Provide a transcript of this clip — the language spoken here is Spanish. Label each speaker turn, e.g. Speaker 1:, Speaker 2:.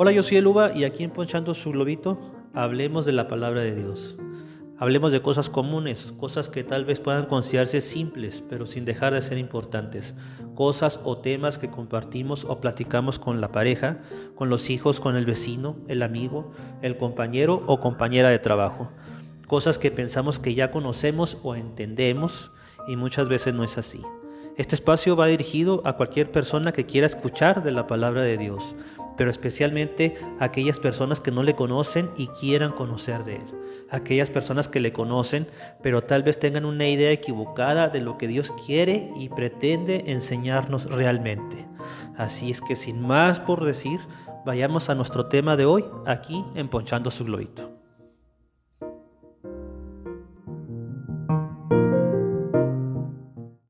Speaker 1: Hola, yo soy Eluba y aquí en Ponchando su Globito hablemos de la palabra de Dios. Hablemos de cosas comunes, cosas que tal vez puedan considerarse simples, pero sin dejar de ser importantes. Cosas o temas que compartimos o platicamos con la pareja, con los hijos, con el vecino, el amigo, el compañero o compañera de trabajo. Cosas que pensamos que ya conocemos o entendemos y muchas veces no es así. Este espacio va dirigido a cualquier persona que quiera escuchar de la palabra de Dios pero especialmente aquellas personas que no le conocen y quieran conocer de Él. Aquellas personas que le conocen, pero tal vez tengan una idea equivocada de lo que Dios quiere y pretende enseñarnos realmente. Así es que sin más por decir, vayamos a nuestro tema de hoy aquí en Ponchando su Globito.